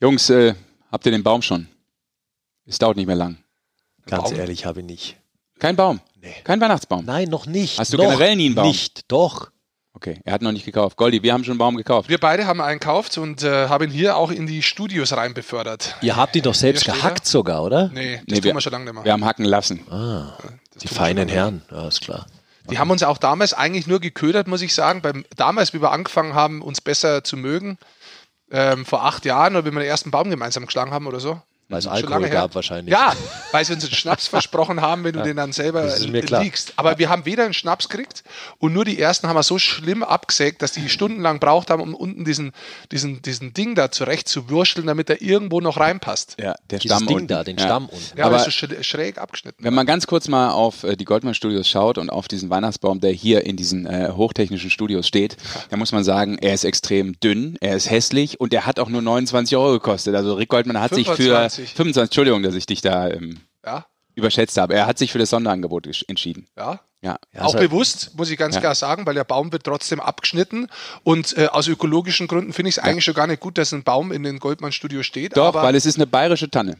Jungs, äh, habt ihr den Baum schon? Es dauert nicht mehr lang. Ganz Baum? ehrlich, habe ich nicht. Kein Baum? Nee. Kein Weihnachtsbaum? Nein, noch nicht. Hast du noch generell nie einen Baum? Nicht, doch. Okay, er hat noch nicht gekauft. Goldi, wir haben schon einen Baum gekauft. Wir beide haben einen gekauft und äh, haben ihn hier auch in die Studios rein befördert. Ihr habt ihn doch selbst gehackt sogar, oder? Nee, das Nee, tun wir- wir schon lange nicht mehr. Wir haben hacken lassen. Ah, Das die feinen Herren, ja, ist klar. Die haben uns auch damals eigentlich nur geködert, muss ich sagen. Beim, damals, wie wir angefangen haben, uns besser zu mögen, ähm, vor acht Jahren, oder wie wir den ersten Baum gemeinsam geschlagen haben oder so. Weil es Schon Alkohol lange her. gab wahrscheinlich. Ja, weil sie uns einen Schnaps versprochen haben, wenn du den dann selber das ist mir klar. liegst. Aber wir haben weder einen Schnaps gekriegt und nur die ersten haben wir so schlimm abgesägt, dass die stundenlang braucht haben, um unten diesen, diesen, diesen Ding da zurecht zu würsteln, damit er irgendwo noch reinpasst. Ja, der Dieses Stamm Ding unten. da, den Ja. Stamm unten. Ja, Aber- so schrä- schräg abgeschnitten. Wenn man ganz kurz mal auf äh, die Goldman Studios schaut und auf diesen Weihnachtsbaum, der hier in diesen äh, hochtechnischen Studios steht, dann muss man sagen, er ist extrem dünn, er ist hässlich und er hat auch nur 29 Euro gekostet. Also Rick Goldman hat sich 25. für 25, Entschuldigung, dass ich dich da ähm, ja, überschätzt habe. Er hat sich für das Sonderangebot entschieden. ja. Ja. Ja, auch also- bewusst, muss ich ganz Ja. klar sagen, weil der Baum wird trotzdem abgeschnitten. Und äh, aus ökologischen Gründen finde ich es eigentlich schon gar nicht gut, dass ein Baum in den Goldmann-Studio steht. Doch, weil es ist eine bayerische Tanne.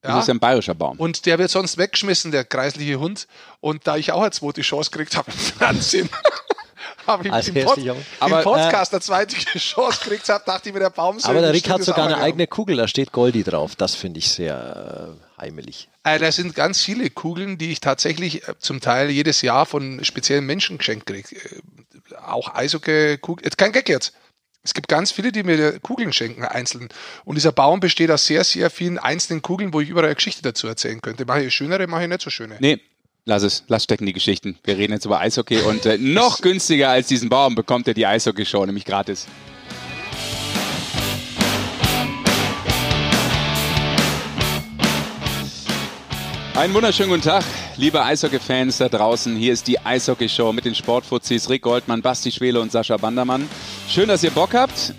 Das ja, ist ja ein bayerischer Baum. und der wird sonst weggeschmissen, der kreisliche Hund. Und da ich auch eine zweite Chance gekriegt habe im Fernsehen, habe ich Als im, Pod im Aber, Podcast eine zweite Chance gekriegt habe, dachte ich mir, der Baum soll Aber der Rick hat sogar eine eigene Kugel, da steht Goldi drauf. Das finde ich sehr äh, heimelig. Äh, da sind ganz viele Kugeln, die ich tatsächlich äh, zum Teil jedes Jahr von speziellen Menschen geschenkt kriege. Äh, auch Eishockey-Kugeln. Jetzt kein Gag jetzt. Es gibt ganz viele, die mir Kugeln schenken, einzeln. Und dieser Baum besteht aus sehr, sehr vielen einzelnen Kugeln, wo ich überall eine Geschichte dazu erzählen könnte. Mache ich schönere, mache ich nicht so schöne. Nee, lass es. Lass stecken die Geschichten. Wir reden jetzt über Eishockey und äh, noch günstiger als diesen Baum bekommt er die Eishockey-Show, nämlich gratis. Einen wunderschönen guten Tag, liebe Eishockey-Fans da draußen. Hier ist die Eishockey-Show mit den Sportfuzis Rick Goldmann, Basti Schwele und Sascha Bandermann. Schön, dass ihr Bock habt,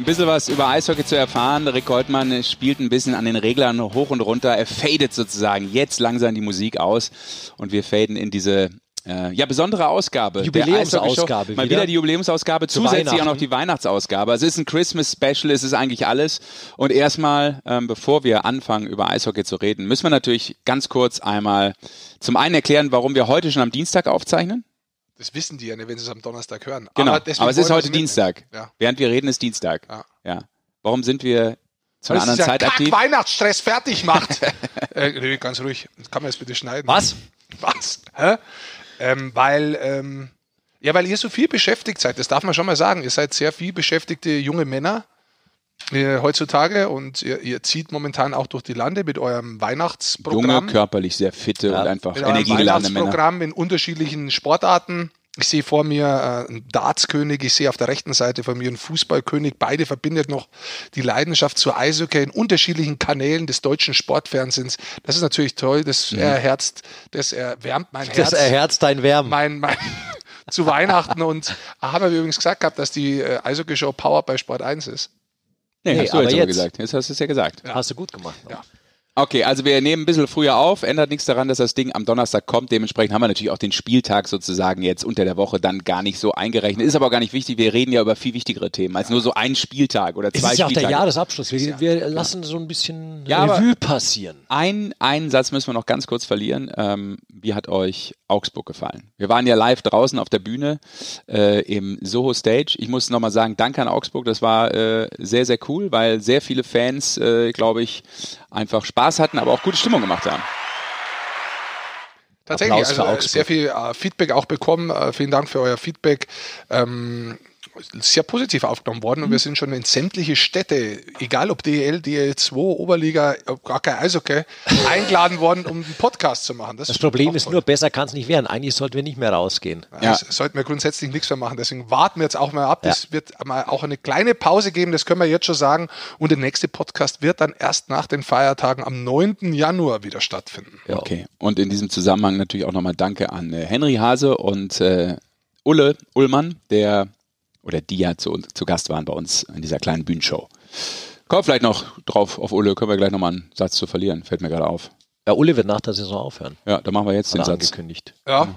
ein bisschen was über Eishockey zu erfahren. Rick Goldmann spielt ein bisschen an den Reglern hoch und runter. Er fadet sozusagen jetzt langsam die Musik aus und wir faden in diese äh, ja, besondere Ausgabe. Jubiläumsausgabe. Mal wieder. wieder die Jubiläumsausgabe, Zu zusätzlich auch noch die Weihnachtsausgabe. Also Es ist ein Christmas-Special, es ist eigentlich alles. Und erstmal, ähm, bevor wir anfangen, über Eishockey zu reden, müssen wir natürlich ganz kurz einmal zum einen erklären, warum wir heute schon am Dienstag aufzeichnen. Das wissen die ja nicht, wenn sie es am Donnerstag hören. Genau, aber, deswegen es ist heute. Dienstag. Ja. Während wir reden, ist Dienstag. Ja. Ja. Warum sind wir zu einer anderen dieser Zeit aktiv? Kack-Weihnachtsstress fertig macht. äh, ganz ruhig. Das kann man jetzt bitte schneiden. Was? Was? Hä? Ähm, weil, ähm, ja, weil ihr so viel beschäftigt seid, das darf man schon mal sagen. Ihr seid sehr viel beschäftigte junge Männer äh, heutzutage und ihr, ihr zieht momentan auch durch die Lande mit eurem Junge, Weihnachtsprogramm. körperlich sehr fitte Ja. und einfach mit eurem energiegeladene Männer. Weihnachtsprogramm in unterschiedlichen Sportarten. Ich sehe vor mir äh, einen Dartskönig, ich sehe auf der rechten Seite von mir einen Fußballkönig. Beide verbindet noch die Leidenschaft zur Eishockey in unterschiedlichen Kanälen des deutschen Sportfernsehens. Das ist natürlich toll, das erherzt, das erwärmt mein Herz. Das erherzt dein Wärmen. mein, mein, zu Weihnachten und haben wir übrigens gesagt gehabt, dass die äh, Eishockey-Show Power bei Sport 1 ist. Nee, Nee, hast du aber jetzt aber jetzt- gesagt. Jetzt hast du es ja gesagt. Hast du gut gemacht. Ja. Okay, also wir nehmen ein bisschen früher auf, ändert nichts daran, dass das Ding am Donnerstag kommt. Dementsprechend haben wir natürlich auch den Spieltag sozusagen jetzt unter der Woche dann gar nicht so eingerechnet. Ist aber auch gar nicht wichtig. Wir reden ja über viel wichtigere Themen als nur so ein Spieltag oder Es zwei ist ja auch der Spieltage. Jahresabschluss. Wir, wir lassen so ein bisschen Ja, Revue passieren. Ein, einen Satz müssen wir noch ganz kurz verlieren. Ähm, wie hat euch Augsburg gefallen? Wir waren ja live draußen auf der Bühne äh, im Soho Stage. Ich muss nochmal sagen, danke an Augsburg. Das war äh, sehr, sehr cool, weil sehr viele Fans, äh, glaube ich, einfach Spaß hatten, aber auch gute Stimmung gemacht haben. Tatsächlich, Applaus also äh, sehr viel äh, Feedback auch bekommen. Äh, vielen Dank für euer Feedback. Ähm, sehr positiv aufgenommen worden Mhm. und wir sind schon in sämtliche Städte, egal ob DL, DL2, Oberliga, ob gar kein Eishockey, eingeladen worden, um einen Podcast zu machen. Das ist Problem ist toll. nur, besser kann es nicht werden. Eigentlich sollten wir nicht mehr rausgehen. Ja. Das sollten wir grundsätzlich nichts mehr machen. Deswegen warten wir jetzt auch mal ab. Ja. Es wird mal auch eine kleine Pause geben, das können wir jetzt schon sagen. Und der nächste Podcast wird dann erst nach den Feiertagen am 9. Januar wieder stattfinden. Ja. Okay. Und in diesem Zusammenhang natürlich auch nochmal Danke an äh, Henry Hase und äh, Ulle Ullmann, der oder die ja zu, zu Gast waren bei uns in dieser kleinen Bühnenshow. Kommt vielleicht noch drauf auf Ulle, können wir gleich nochmal einen Satz zu verlieren, fällt mir gerade auf. Ja, Ulle wird nach der Saison aufhören. Ja, dann machen wir jetzt den Hat er Satz. angekündigt. Ja.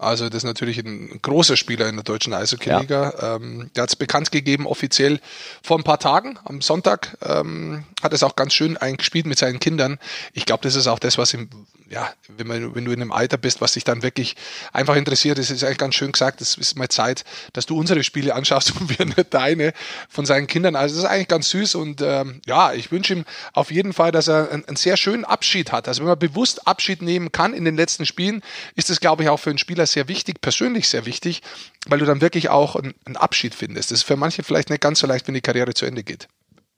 Also das ist natürlich ein großer Spieler in der deutschen Eishockey-Liga. Ja. Ähm, der hat es bekannt gegeben, offiziell vor ein paar Tagen, am Sonntag, ähm, hat es auch ganz schön eingespielt mit seinen Kindern. Ich glaube, das ist auch das, was ihm, ja, wenn, man, wenn du in einem Alter bist, was dich dann wirklich einfach interessiert, das ist eigentlich ganz schön gesagt, es ist mal Zeit, dass du unsere Spiele anschaust und wir nicht deine von seinen Kindern. Also das ist eigentlich ganz süß und ähm, ja, ich wünsche ihm auf jeden Fall, dass er einen, einen sehr schönen Abschied hat. Also wenn man bewusst Abschied nehmen kann in den letzten Spielen, ist das, glaube ich, auch für einen Spieler sehr wichtig, persönlich sehr wichtig, weil du dann wirklich auch einen, einen Abschied findest. Das ist für manche vielleicht nicht ganz so leicht, wenn die Karriere zu Ende geht,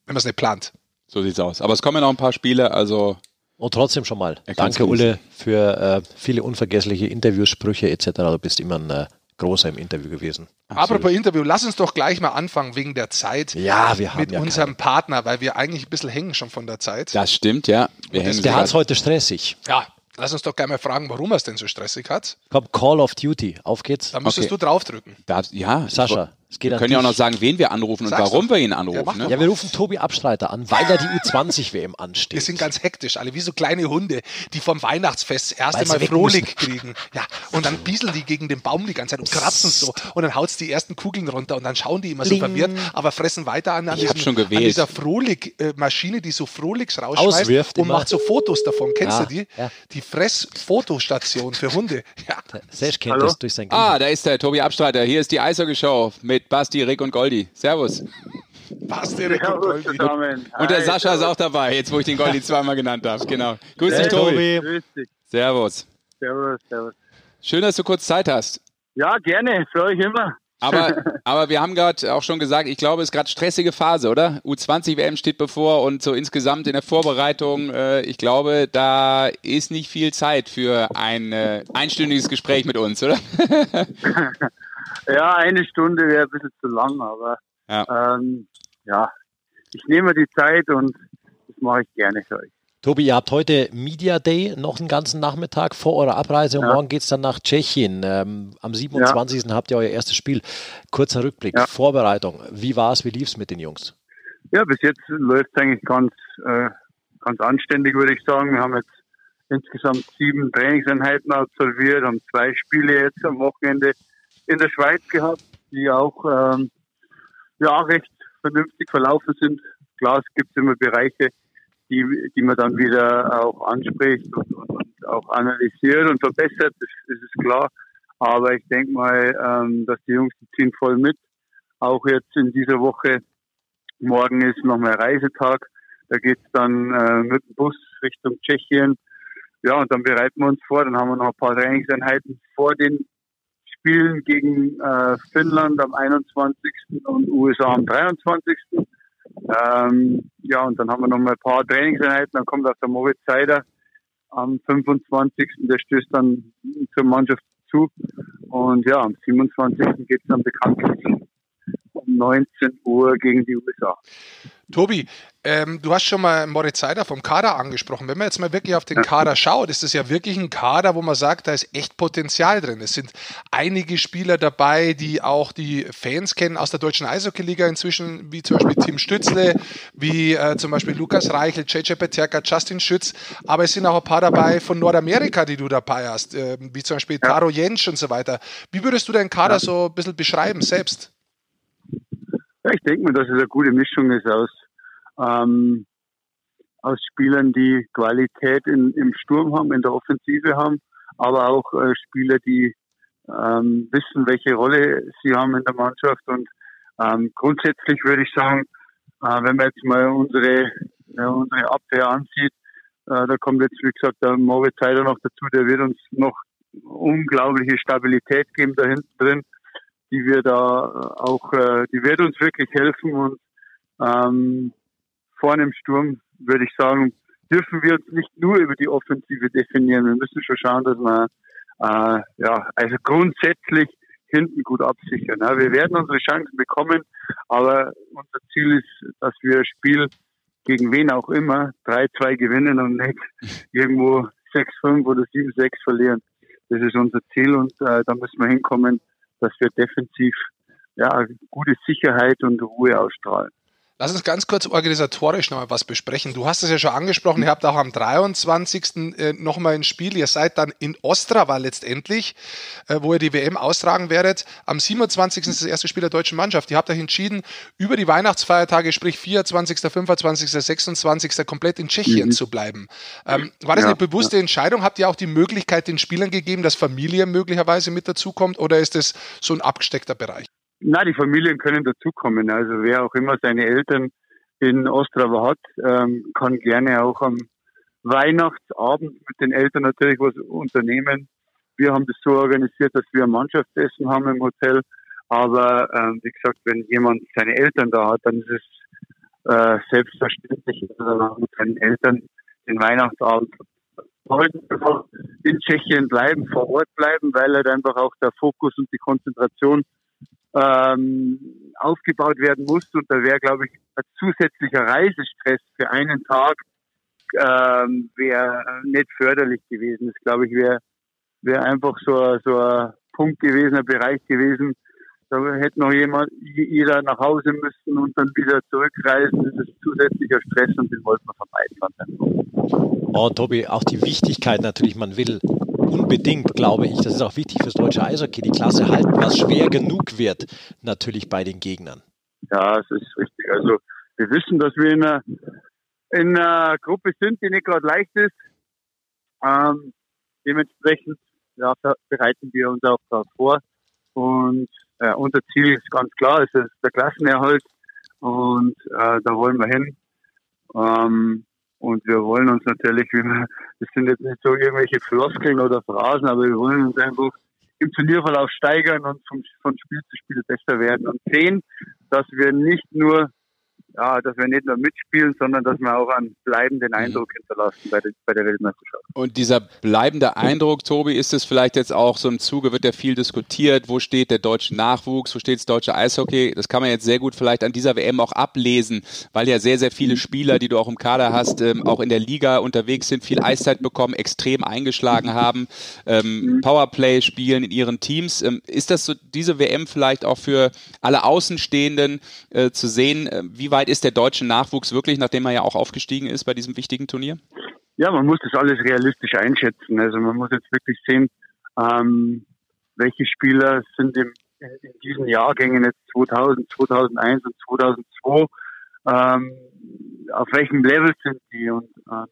wenn man es nicht plant. So sieht's aus. Aber es kommen noch ein paar Spiele, also und trotzdem schon mal. Danke, Ulle, für äh, viele unvergessliche Interviewsprüche etc. Du bist immer ein äh, großer im Interview gewesen. Absolut. Apropos Interview, lass uns doch gleich mal anfangen wegen der Zeit. Ja, wir haben mit ja unserem keine. Partner, weil wir eigentlich ein bisschen hängen schon von der Zeit. Das stimmt, ja. Wir der hat es heute stressig. Ja, Lass uns doch gerne mal fragen, warum er es denn so stressig hat. Komm, Call of Duty, auf geht's. Da müsstest okay. du draufdrücken. Da, ja, Sascha. Es wir können ja auch noch sagen, wen wir anrufen Sag's und warum doch. wir ihn anrufen. Ja, ne? ja, wir rufen Tobi Abstreiter an, weil da die U20-WM ansteht. Wir sind ganz hektisch, alle wie so kleine Hunde, die vom Weihnachtsfest das erste Mal Frohlich kriegen. Ja, und dann bieseln die gegen den Baum die ganze Zeit und kratzen so. Und dann haut's die ersten Kugeln runter und dann schauen die immer Bling. so verwirrt, aber fressen weiter an, an, diesem, an dieser Frohlich-Maschine, die so Frohlichs rausschmeißt Auswirft und immer. macht so Fotos davon. Kennst ja, du die? Ja. Die Fressfotostation für Hunde. Ja. Sesh kennt Hallo? das durch sein Ah, da ist der Tobi Abstreiter. Hier ist die Eishockey-Show mit Basti, Rick und Gold. Goldi. Servus. Was, der Servus zusammen. Und der Hi, Sascha servus. ist auch dabei, jetzt wo ich den Goldi zweimal genannt habe. Genau. Grüß dich, Tobi. Grüß dich. Servus. Servus, servus. Schön, dass du kurz Zeit hast. Ja, gerne, für euch immer. Aber, aber wir haben gerade auch schon gesagt, ich glaube, es ist gerade stressige Phase, oder? U20-WM steht bevor und so insgesamt in der Vorbereitung, äh, ich glaube, da ist nicht viel Zeit für ein äh, einstündiges Gespräch mit uns, oder? Ja, eine Stunde wäre ein bisschen zu lang, aber ja. Ähm, ja, ich nehme die Zeit und das mache ich gerne für euch. Tobi, ihr habt heute Media Day, noch einen ganzen Nachmittag vor eurer Abreise und ja. morgen geht es dann nach Tschechien. Ähm, am 27. Ja. habt ihr euer erstes Spiel. Kurzer Rückblick, ja. Vorbereitung. Wie war es, wie lief es mit den Jungs? Ja, bis jetzt läuft es eigentlich ganz, äh, ganz anständig, würde ich sagen. Wir haben jetzt insgesamt sieben Trainingseinheiten absolviert, haben zwei Spiele jetzt am Wochenende in der Schweiz gehabt, die auch ähm, ja recht vernünftig verlaufen sind. Klar, es gibt immer Bereiche, die, die man dann wieder auch anspricht und, und, und auch analysiert und verbessert, das, das ist klar. Aber ich denke mal, ähm, dass die Jungs die ziehen voll mit. Auch jetzt in dieser Woche, morgen ist nochmal Reisetag. Da geht's dann äh, mit dem Bus Richtung Tschechien. Ja, und dann bereiten wir uns vor. Dann haben wir noch ein paar Trainingseinheiten vor den spielen gegen äh, Finnland am 21. und USA am 23. Ähm, ja, und dann haben wir noch mal ein paar Trainingseinheiten. Dann kommt auch der Moritz Seider am 25. Der stößt dann zur Mannschaft zu. Und ja, am 27. geht es dann bekanntlich um 19 Uhr gegen die USA. Tobi, ähm, du hast schon mal Moritz Seider vom Kader angesprochen. Wenn man jetzt mal wirklich auf den Kader schaut, ist das ja wirklich ein Kader, wo man sagt, da ist echt Potenzial drin. Es sind einige Spieler dabei, die auch die Fans kennen aus der deutschen Eishockey-Liga inzwischen, wie zum Beispiel Tim Stützle, wie äh, zum Beispiel Lukas Reichel, JJ Peterka, Justin Schütz. Aber es sind auch ein paar dabei von Nordamerika, die du dabei hast, äh, wie zum Beispiel Taro Jentsch und so weiter. Wie würdest du deinen Kader so ein bisschen beschreiben selbst? Ja, ich denke mir, dass es eine gute Mischung ist aus ähm, aus Spielern, die Qualität in, im Sturm haben, in der Offensive haben, aber auch äh, Spieler, die ähm, wissen, welche Rolle sie haben in der Mannschaft. Und ähm, grundsätzlich würde ich sagen, äh, wenn man jetzt mal unsere, ja, unsere Abwehr ansieht, äh, da kommt jetzt, wie gesagt, der Moritz Heider noch dazu, der wird uns noch unglaubliche Stabilität geben da hinten drin, die wir da auch, äh, die wird uns wirklich helfen und ähm, vorne im Sturm, würde ich sagen, dürfen wir uns nicht nur über die Offensive definieren. Wir müssen schon schauen, dass wir äh, ja, also grundsätzlich hinten gut absichern. Ja, wir werden unsere Chancen bekommen, aber unser Ziel ist, dass wir das Spiel gegen wen auch immer 3-2 gewinnen und nicht irgendwo 6-5 oder 7-6 verlieren. Das ist unser Ziel und äh, da müssen wir hinkommen, dass wir defensiv ja, gute Sicherheit und Ruhe ausstrahlen. Lass uns ganz kurz organisatorisch noch mal was besprechen. Du hast es ja schon angesprochen, ihr habt auch am 23. Äh, nochmal ein Spiel. Ihr seid dann in Ostrava letztendlich, äh, wo ihr die WM austragen werdet. Am 27. ist das erste Spiel der deutschen Mannschaft. Ihr habt euch entschieden, über die Weihnachtsfeiertage, sprich 24., 25., 26. komplett in Tschechien mhm. zu bleiben. Ähm, war das ja, eine bewusste ja. Entscheidung? Habt ihr auch die Möglichkeit den Spielern gegeben, dass Familie möglicherweise mit dazukommt oder ist es so ein abgesteckter Bereich? Na, die Familien können dazukommen. Also wer auch immer seine Eltern in Ostrava hat, ähm, kann gerne auch am Weihnachtsabend mit den Eltern natürlich was unternehmen. Wir haben das so organisiert, dass wir ein Mannschaftsessen haben im Hotel. Aber ähm, wie gesagt, wenn jemand seine Eltern da hat, dann ist es äh, selbstverständlich, dass er mit seinen Eltern den Weihnachtsabend in Tschechien bleiben, vor Ort bleiben, weil halt einfach auch der Fokus und die Konzentration ähm, aufgebaut werden muss. Und da wäre, glaube ich, ein zusätzlicher Reisestress für einen Tag ähm, wäre nicht förderlich gewesen. Das, glaube ich, wäre wär einfach so, so ein Punkt gewesen, ein Bereich gewesen. Da hätte noch jemand, jeder nach Hause müssen und dann wieder zurückreisen. Das ist zusätzlicher Stress und den wollten wir vermeiden. Oh, Tobi, auch die Wichtigkeit natürlich, man will unbedingt, glaube ich, das ist auch wichtig fürs deutsche Eishockey, die Klasse halten, was schwer genug wird, natürlich bei den Gegnern. Ja, das ist richtig. Also wir wissen, dass wir in einer, in einer Gruppe sind, die nicht gerade leicht ist. Ähm, dementsprechend ja, bereiten wir uns auch darauf vor. Und äh, unser Ziel ist ganz klar, es ist der Klassenerhalt und äh, da wollen wir hin. Ähm, und wir wollen uns natürlich, das sind jetzt nicht so irgendwelche Floskeln oder Phrasen, aber wir wollen uns einfach im Turnierverlauf steigern und von Spiel zu Spiel besser werden und sehen, dass wir nicht nur ja, dass wir nicht nur mitspielen, sondern dass wir auch einen bleibenden Eindruck hinterlassen bei, der, bei der Weltmeisterschaft. Und dieser bleibende Eindruck, Tobi, ist es vielleicht jetzt auch so im Zuge, wird ja viel diskutiert, wo steht der deutsche Nachwuchs, wo steht das deutsche Eishockey? Das kann man jetzt sehr gut vielleicht an dieser WM auch ablesen, weil ja sehr, sehr viele Spieler, die du auch im Kader hast, ähm, auch in der Liga unterwegs sind, viel Eiszeit bekommen, extrem eingeschlagen haben, ähm, Powerplay spielen in ihren Teams. Ähm, ist das so diese WM vielleicht auch für alle Außenstehenden äh, zu sehen, äh, wie weit weit ist der deutsche Nachwuchs wirklich, nachdem er ja auch aufgestiegen ist bei diesem wichtigen Turnier? Ja, man muss das alles realistisch einschätzen. Also man muss jetzt wirklich sehen, ähm, welche Spieler sind im, in diesen Jahrgängen jetzt 2000, 2001 und 2002, ähm, auf welchem Level sind die und äh,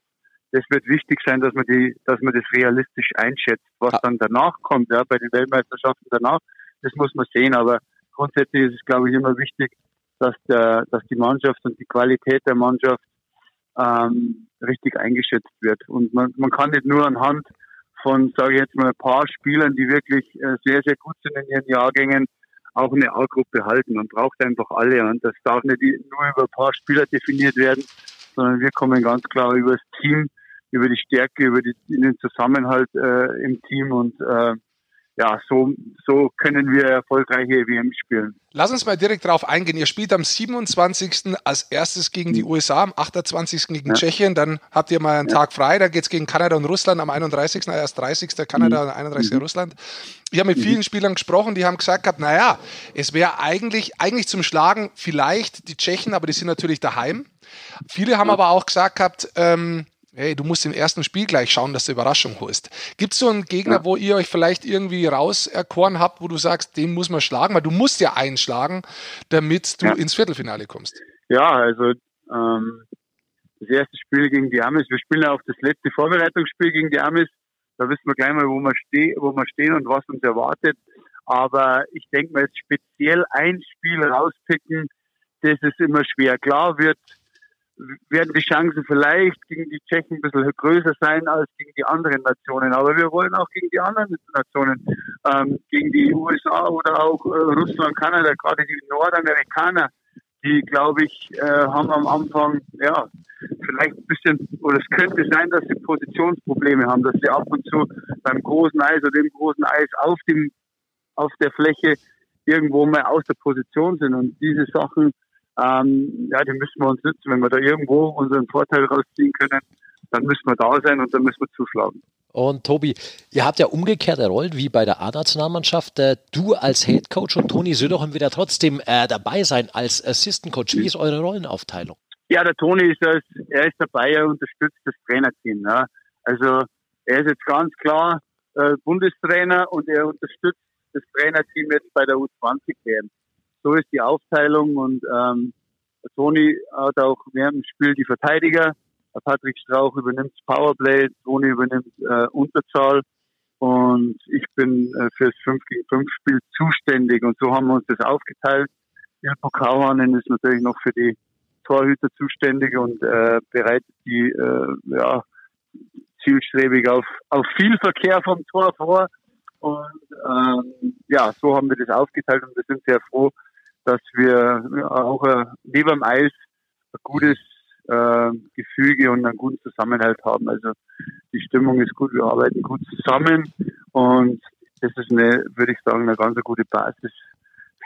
das wird wichtig sein, dass man die, dass man das realistisch einschätzt. Was dann danach kommt, ja, bei den Weltmeisterschaften danach, das muss man sehen. Aber grundsätzlich ist es, glaube ich, immer wichtig, dass, der, dass die Mannschaft und die Qualität der Mannschaft ähm, richtig eingeschätzt wird. Und man, man kann nicht nur anhand von, sage ich jetzt mal, ein paar Spielern, die wirklich äh, sehr, sehr gut sind in ihren Jahrgängen, auch eine A-Gruppe halten. Man braucht einfach alle. Und das darf nicht nur über ein paar Spieler definiert werden, sondern wir kommen ganz klar über das Team, über die Stärke, über die, den Zusammenhalt äh, im Team und äh, ja, so, so können wir erfolgreiche WM spielen. Lass uns mal direkt darauf eingehen. Ihr spielt am 27. als erstes gegen die USA, am 28. gegen ja. Tschechien, dann habt ihr mal einen ja. Tag frei, dann geht es gegen Kanada und Russland am 31. erst 30. Kanada und 31. Mhm. Russland. Ich habe mit mhm. vielen Spielern gesprochen, die haben gesagt gehabt, naja, es wäre eigentlich, eigentlich zum Schlagen vielleicht die Tschechen, aber die sind natürlich daheim. Viele haben aber auch gesagt gehabt, ähm, hey, du musst im ersten Spiel gleich schauen, dass du Überraschung holst. Gibt es so einen Gegner, ja. wo ihr euch vielleicht irgendwie rauserkoren habt, wo du sagst, den muss man schlagen, weil du musst ja einschlagen, damit du ja. ins Viertelfinale kommst? Ja, also ähm, das erste Spiel gegen die Amis, wir spielen ja auch das letzte Vorbereitungsspiel gegen die Amis, da wissen wir gleich mal, wo wir, ste wo wir stehen und was uns erwartet. Aber ich denke mal, jetzt speziell ein Spiel rauspicken, das ist immer schwer. Klar wird werden die Chancen vielleicht gegen die Tschechen ein bisschen größer sein als gegen die anderen Nationen. Aber wir wollen auch gegen die anderen Nationen, ähm, gegen die USA oder auch äh, Russland, Kanada, gerade die Nordamerikaner, die, glaube ich, äh, haben am Anfang, ja, vielleicht ein bisschen, oder es könnte sein, dass sie Positionsprobleme haben, dass sie ab und zu beim großen Eis oder dem großen Eis auf dem, auf der Fläche irgendwo mal aus der Position sind. Und diese Sachen, ähm, ja, die müssen wir uns nützen. Wenn wir da irgendwo unseren Vorteil rausziehen können, dann müssen wir da sein und dann müssen wir zuschlagen. Und Tobi, ihr habt ja umgekehrte Rollen wie bei der A-Nationalmannschaft. Äh, du als Head Coach und Toni Söderholm wieder trotzdem äh, dabei sein als Assistant Coach. Wie ist eure Rollenaufteilung? Ja, der Toni ist, als, er ist dabei, er unterstützt das Trainerteam. Ja. Also er ist jetzt ganz klar äh, Bundestrainer und er unterstützt das Trainerteam jetzt bei der U20-WM. So ist die Aufteilung und ähm, Toni hat auch während dem Spiel die Verteidiger Patrick Strauch übernimmt Powerplay, Toni übernimmt äh, Unterzahl und ich bin äh, fürs 5 gegen 5 Spiel zuständig und so haben wir uns das aufgeteilt. Ilpo Kauhanen ist natürlich noch für die Torhüter zuständig und äh, bereitet die äh, ja, zielstrebig auf, auf viel Verkehr vom Tor vor. Und ähm, ja, so haben wir das aufgeteilt und wir sind sehr froh, dass wir auch äh, neben dem Eis ein gutes äh, Gefüge und einen guten Zusammenhalt haben. Also die Stimmung ist gut, wir arbeiten gut zusammen und das ist eine, würde ich sagen, eine ganz gute Basis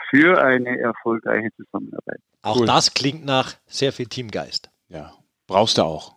für eine erfolgreiche Zusammenarbeit. Auch cool. das klingt nach sehr viel Teamgeist. Ja, brauchst du auch.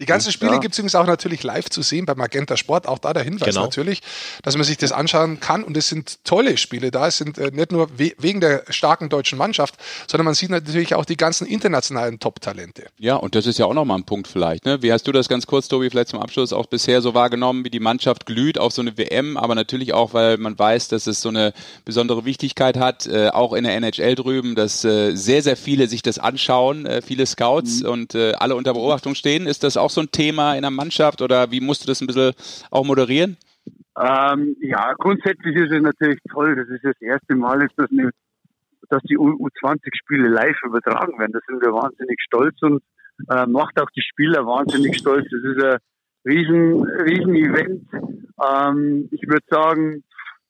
Die ganzen Spiele ja. gibt es übrigens auch natürlich live zu sehen bei Magenta Sport. Auch da der Hinweis genau. natürlich, dass man sich das anschauen kann. Und es sind tolle Spiele da. Es sind äh, nicht nur we wegen der starken deutschen Mannschaft, sondern man sieht natürlich auch die ganzen internationalen Top-Talente. Ja, und das ist ja auch nochmal ein Punkt vielleicht. Ne? Wie hast du das ganz kurz, Tobi, vielleicht zum Abschluss auch bisher so wahrgenommen, wie die Mannschaft glüht auf so eine WM, aber natürlich auch, weil man weiß, dass es so eine besondere Wichtigkeit hat, äh, auch in der NHL drüben, dass äh, sehr, sehr viele sich das anschauen, äh, viele Scouts mhm. und äh, alle unter Beobachtung stehen. Ist das auch auch so ein Thema in der Mannschaft oder wie musst du das ein bisschen auch moderieren? Ähm, ja, grundsätzlich ist es natürlich toll. Das ist das erste Mal, ist das eine, dass die U20-Spiele live übertragen werden. Da sind wir wahnsinnig stolz und äh, macht auch die Spieler wahnsinnig stolz. Das ist ein riesen, riesen Event. Ähm, ich würde sagen,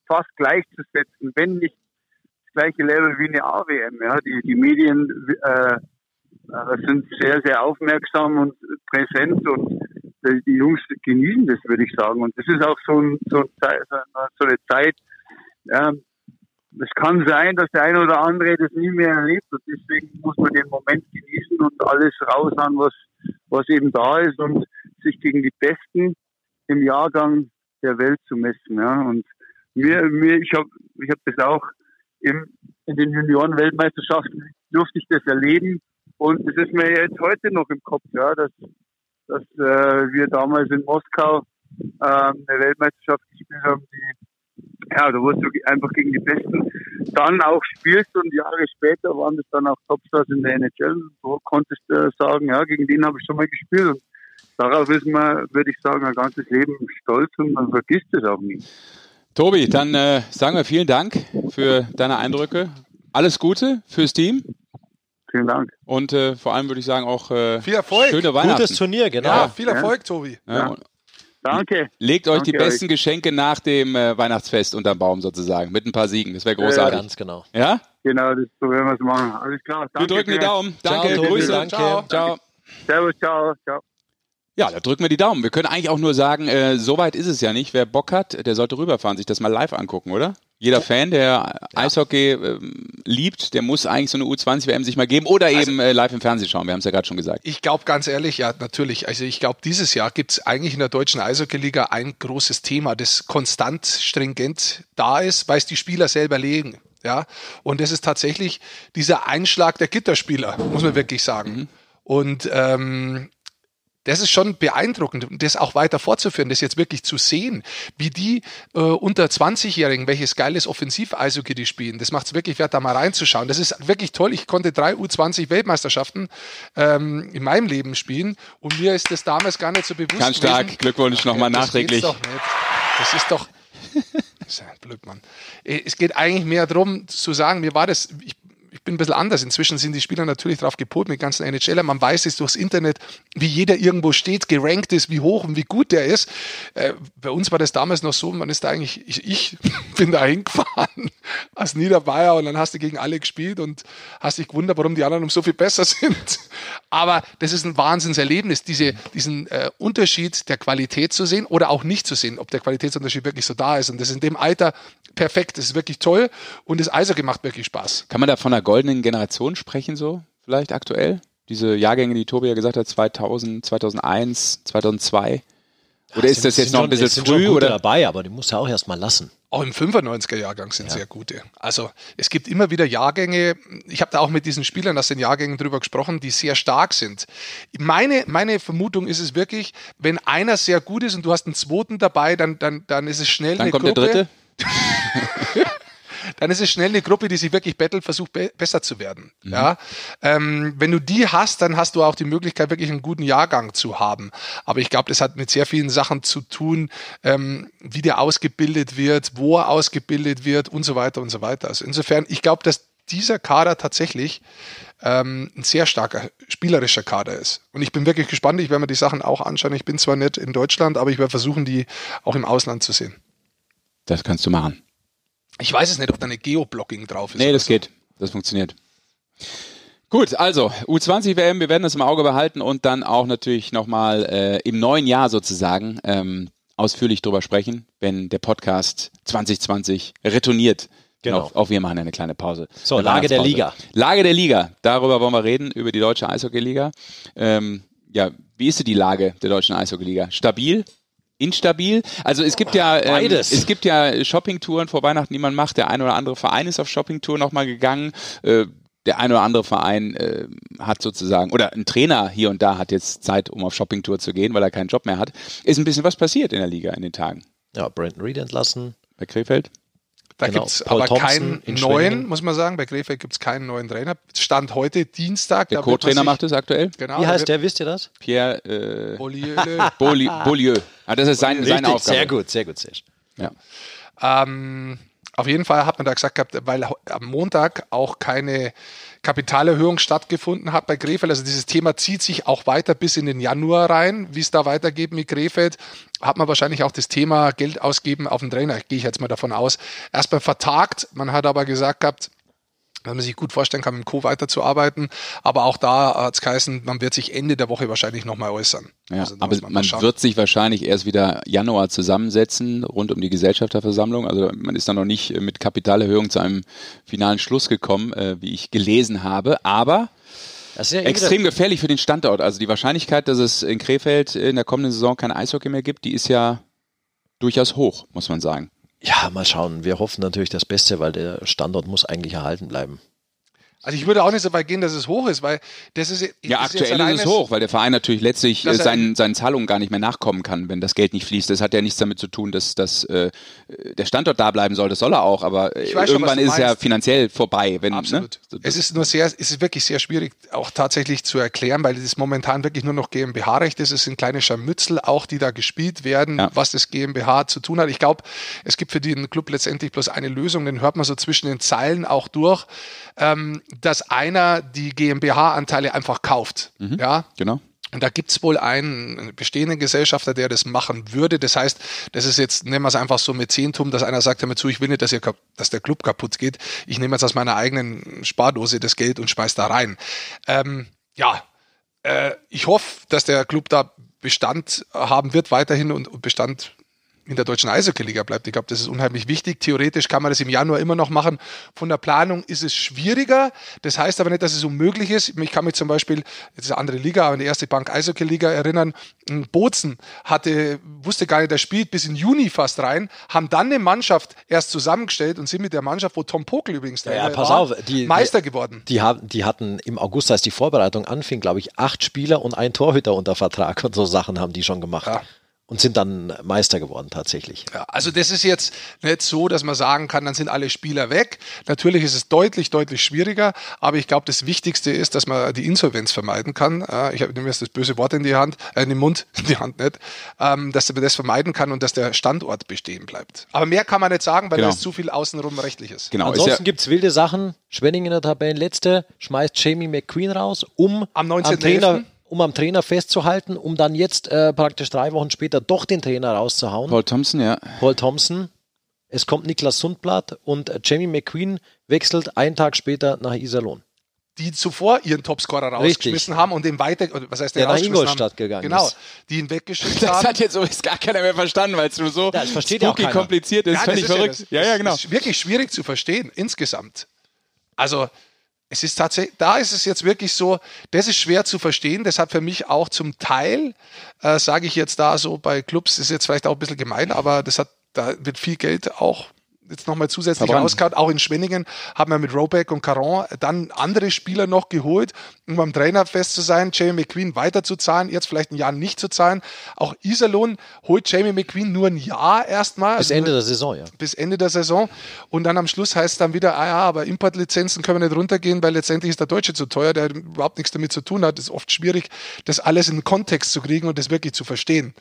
fast gleichzusetzen, wenn nicht das gleiche Level wie eine AWM. Ja, die, die Medien äh, sind sehr, sehr aufmerksam und präsent und die Jungs genießen das, würde ich sagen. Und das ist auch so, ein, so, ein, so eine Zeit, ja, es kann sein, dass der eine oder andere das nie mehr erlebt und deswegen muss man den Moment genießen und alles raushauen, was, was eben da ist und sich gegen die Besten im Jahrgang der Welt zu messen. Ja. Und mir, mir, ich habe ich hab das auch im, in den Junioren-Weltmeisterschaften durfte ich das erleben und es ist mir jetzt heute noch im Kopf, ja, dass, dass äh, wir damals in Moskau ähm, eine Weltmeisterschaft gespielt haben, die, ja, da wurdest du einfach gegen die Besten dann auch spielst und Jahre später waren das dann auch Topstars in der NHL. So konntest du sagen, ja, gegen den habe ich schon mal gespielt. Und darauf ist man, würde ich sagen, ein ganzes Leben stolz und man vergisst es auch nie. Tobi, dann äh, sagen wir vielen Dank für deine Eindrücke. Alles Gute fürs Team. Vielen Dank. Und äh, vor allem würde ich sagen auch äh, viel Erfolg. schöne Weihnachten. Gutes Turnier, genau. Ja, viel Erfolg, Tobi. Ja. Danke. Legt euch Danke die besten euch. Geschenke nach dem äh, Weihnachtsfest unterm Baum sozusagen, mit ein paar Siegen. Das wäre großartig. ganz genau. Ja? Genau, das, so werden wir es machen. Alles klar. Danke wir drücken die Daumen. Danke, ciao, Grüße. Danke. Ciao. ciao. Servus, ciao. ciao. Ja, da drücken wir die Daumen. Wir können eigentlich auch nur sagen, äh, so weit ist es ja nicht. Wer Bock hat, der sollte rüberfahren, sich das mal live angucken, oder? Jeder Fan, der. Eishockey äh, liebt, der muss eigentlich so eine U20-WM sich mal geben oder also, eben äh, live im Fernsehen schauen. Wir haben es ja gerade schon gesagt. Ich glaube ganz ehrlich, ja, natürlich. Also ich glaube, dieses Jahr gibt es eigentlich in der deutschen Eishockey-Liga ein großes Thema, das konstant stringent da ist, weil es die Spieler selber legen. Ja, und das ist tatsächlich dieser Einschlag der Gitterspieler, muss man wirklich sagen. Mhm. Und ähm, das ist schon beeindruckend, das auch weiter fortzuführen, das jetzt wirklich zu sehen, wie die äh, unter 20-Jährigen, welches geiles Offensiv-Eishockey die spielen. Das macht es wirklich wert, da mal reinzuschauen. Das ist wirklich toll. Ich konnte drei U20-Weltmeisterschaften ähm, in meinem Leben spielen und mir ist das damals gar nicht so bewusst. Ganz stark, gewesen. Glückwunsch nochmal nachträglich. Doch. Das ist doch. Das ist ein Blödmann. Äh, es geht eigentlich mehr darum zu sagen, mir war das, ich ich bin ein bisschen anders. Inzwischen sind die Spieler natürlich drauf gepolt mit ganzen NHLer. Man weiß es durchs Internet, wie jeder irgendwo steht, gerankt ist, wie hoch und wie gut der ist. Äh, bei uns war das damals noch so, man ist da eigentlich, ich, ich bin da hingefahren als Niederbayer und dann hast du gegen alle gespielt und hast dich gewundert, warum die anderen um so viel besser sind. Aber das ist ein Wahnsinnserlebnis, diese, diesen äh, Unterschied der Qualität zu sehen oder auch nicht zu sehen, ob der Qualitätsunterschied wirklich so da ist. Und das ist in dem Alter perfekt, das ist wirklich toll und das Eishockey macht wirklich Spaß. Kann man da von einer goldenen Generation sprechen, so vielleicht aktuell? Diese Jahrgänge, die Tobi ja gesagt hat, 2000, 2001, 2002? Oder ist das jetzt noch ein bisschen sind früh? Schon oder? dabei, aber die musst du auch erstmal lassen. Auch im 95er-Jahrgang sind ja. sehr gute. Also es gibt immer wieder Jahrgänge, ich habe da auch mit diesen Spielern aus den Jahrgängen drüber gesprochen, die sehr stark sind. Meine, meine Vermutung ist es wirklich, wenn einer sehr gut ist und du hast einen zweiten dabei, dann, dann, dann ist es schnell dann eine kommt Gruppe. der dritte. dann ist es schnell eine Gruppe, die sich wirklich bettelt, versucht be besser zu werden. Mhm. Ja, ähm, wenn du die hast, dann hast du auch die Möglichkeit, wirklich einen guten Jahrgang zu haben. Aber ich glaube, das hat mit sehr vielen Sachen zu tun, ähm, wie der ausgebildet wird, wo er ausgebildet wird und so weiter und so weiter. Also insofern, ich glaube, dass dieser Kader tatsächlich ähm, ein sehr starker spielerischer Kader ist. Und ich bin wirklich gespannt. Ich werde mir die Sachen auch anschauen. Ich bin zwar nicht in Deutschland, aber ich werde versuchen, die auch im Ausland zu sehen. Das kannst du machen. Ich weiß es nicht, ob da eine Geoblocking drauf ist. Nee, das so. geht. Das funktioniert. Gut, also U20 WM, wir werden das im Auge behalten und dann auch natürlich nochmal äh, im neuen Jahr sozusagen ähm, ausführlich drüber sprechen, wenn der Podcast 2020 retourniert. Genau. Auch, auch wir machen eine kleine Pause. So, Lage der Liga. Lage der Liga. Darüber wollen wir reden, über die deutsche Eishockey-Liga. Ähm, ja, wie ist die Lage der deutschen Eishockey-Liga? Stabil? Instabil. Also es gibt ja ähm, es gibt ja Shoppingtouren vor Weihnachten, die man macht. Der ein oder andere Verein ist auf Shoppingtour nochmal gegangen. Äh, der ein oder andere Verein äh, hat sozusagen, oder ein Trainer hier und da hat jetzt Zeit, um auf Shoppingtour zu gehen, weil er keinen Job mehr hat. Ist ein bisschen was passiert in der Liga in den Tagen. Ja, Brandon Reed entlassen. Bei Krefeld. Da genau. gibt es aber Thompson keinen neuen, muss man sagen. Bei Krefeld gibt es keinen neuen Trainer. Stand heute Dienstag. Der Co-Trainer macht es aktuell. Genau, Wie heißt der, wisst ihr das? Pierre äh, Beaulieu. Beaulieu. Ah, das ist sein, seine Aufgabe. Sehr gut, sehr gut, sehr. Ja. Ähm, auf jeden Fall hat man da gesagt gehabt, weil am Montag auch keine Kapitalerhöhung stattgefunden hat bei Krefeld. Also dieses Thema zieht sich auch weiter bis in den Januar rein. Wie es da weitergeht mit Krefeld, hat man wahrscheinlich auch das Thema Geld ausgeben auf den Trainer, gehe ich jetzt mal davon aus, erstmal vertagt. Man hat aber gesagt gehabt, dass man sich gut vorstellen kann, mit dem Co. weiterzuarbeiten. Aber auch da hat es geheißen, man wird sich Ende der Woche wahrscheinlich nochmal äußern. Ja, also aber man, man wird sich wahrscheinlich erst wieder Januar zusammensetzen, rund um die Gesellschafterversammlung. Also man ist da noch nicht mit Kapitalerhöhung zu einem finalen Schluss gekommen, äh, wie ich gelesen habe. Aber ja extrem gefährlich für den Standort. Also die Wahrscheinlichkeit, dass es in Krefeld in der kommenden Saison kein Eishockey mehr gibt, die ist ja durchaus hoch, muss man sagen. Ja, mal schauen. Wir hoffen natürlich das Beste, weil der Standort muss eigentlich erhalten bleiben. Also ich würde auch nicht so weit gehen, dass es hoch ist, weil das ist ja ist aktuell ist es hoch, weil der Verein natürlich letztlich äh, seinen, seinen Zahlungen gar nicht mehr nachkommen kann, wenn das Geld nicht fließt. Das hat ja nichts damit zu tun, dass, dass äh, der Standort da bleiben soll. Das soll er auch, aber irgendwann schon, ist es ja finanziell vorbei. Wenn, ne? Absolut. Ne? Es ist nur sehr, es ist wirklich sehr schwierig, auch tatsächlich zu erklären, weil es momentan wirklich nur noch GmbH-Recht ist. Es sind kleine Scharmützel, auch die da gespielt werden, ja. was das GmbH zu tun hat. Ich glaube, es gibt für den Club letztendlich bloß eine Lösung. Den hört man so zwischen den Zeilen auch durch ähm, dass einer die GmbH-Anteile einfach kauft. Mhm, ja, genau. Und da gibt es wohl einen bestehenden Gesellschafter, der das machen würde. Das heißt, das ist jetzt, nehmen wir es einfach so mit Zehntum, dass einer sagt damit zu, ich will nicht, dass, ihr, dass der Club kaputt geht. Ich nehme jetzt aus meiner eigenen Spardose das Geld und schmeiß da rein. Ähm, ja, äh, ich hoffe, dass der Club da Bestand haben wird weiterhin und Bestand in der deutschen Eishockey-Liga bleibt. Ich glaube, das ist unheimlich wichtig. Theoretisch kann man das im Januar immer noch machen. Von der Planung ist es schwieriger. Das heißt aber nicht, dass es unmöglich ist. Ich kann mich zum Beispiel, jetzt ist eine andere Liga, aber in die erste Bank Eishockey-Liga erinnern. Bozen hatte, wusste gar nicht, der spielt bis in Juni fast rein, haben dann eine Mannschaft erst zusammengestellt und sind mit der Mannschaft, wo Tom Pokel übrigens ja, ja, pass war, auf, die, Meister geworden. Die, haben, die hatten im August, als die Vorbereitung anfing, glaube ich, acht Spieler und ein Torhüter unter Vertrag und so Sachen haben die schon gemacht. Ja und sind dann Meister geworden tatsächlich. Ja, also das ist jetzt nicht so, dass man sagen kann, dann sind alle Spieler weg. Natürlich ist es deutlich, deutlich schwieriger, aber ich glaube, das Wichtigste ist, dass man die Insolvenz vermeiden kann. Ich habe jetzt das böse Wort in die Hand, äh, in den Mund, in die Hand nicht, ähm, dass man das vermeiden kann und dass der Standort bestehen bleibt. Aber mehr kann man nicht sagen, weil genau. da ist zu viel außenrum rechtliches. Genau. Ansonsten ja gibt es wilde Sachen. Schwenning in der Tabellenletzte schmeißt Jamie McQueen raus, um am 19. Am Trainer um am Trainer festzuhalten, um dann jetzt äh, praktisch drei Wochen später doch den Trainer rauszuhauen. Paul Thompson, ja. Paul Thompson. Es kommt Niklas Sundblatt und äh, Jamie McQueen wechselt einen Tag später nach Iserlohn. Die zuvor ihren Topscorer rausgeschmissen Richtig. haben und den weiter, was heißt der, der nach Ingolstadt haben? gegangen genau, ist. die ihn weggeschickt das haben. Das hat jetzt übrigens gar keiner mehr verstanden, weil es nur so ja, spooky kompliziert ist. Ja, völlig verrückt. Ja, das, ja, ja, genau. Das ist wirklich schwierig zu verstehen, insgesamt. Also, es ist tatsächlich, da ist es jetzt wirklich so, das ist schwer zu verstehen. Das hat für mich auch zum Teil, äh, sage ich jetzt da so bei Clubs, ist jetzt vielleicht auch ein bisschen gemein, aber das hat, da wird viel Geld auch jetzt nochmal zusätzlich rausgehauen. Auch in Schwenningen haben wir mit Robeck und Caron dann andere Spieler noch geholt, um beim Trainer fest zu sein, Jamie McQueen weiter zu zahlen, jetzt vielleicht ein Jahr nicht zu zahlen. Auch Iserlohn holt Jamie McQueen nur ein Jahr erstmal. Bis also Ende der Saison, ja. Bis Ende der Saison. Und dann am Schluss heißt es dann wieder, ah ja, aber Importlizenzen können wir nicht runtergehen, weil letztendlich ist der Deutsche zu teuer, der überhaupt nichts damit zu tun hat. Es ist oft schwierig, das alles in den Kontext zu kriegen und das wirklich zu verstehen.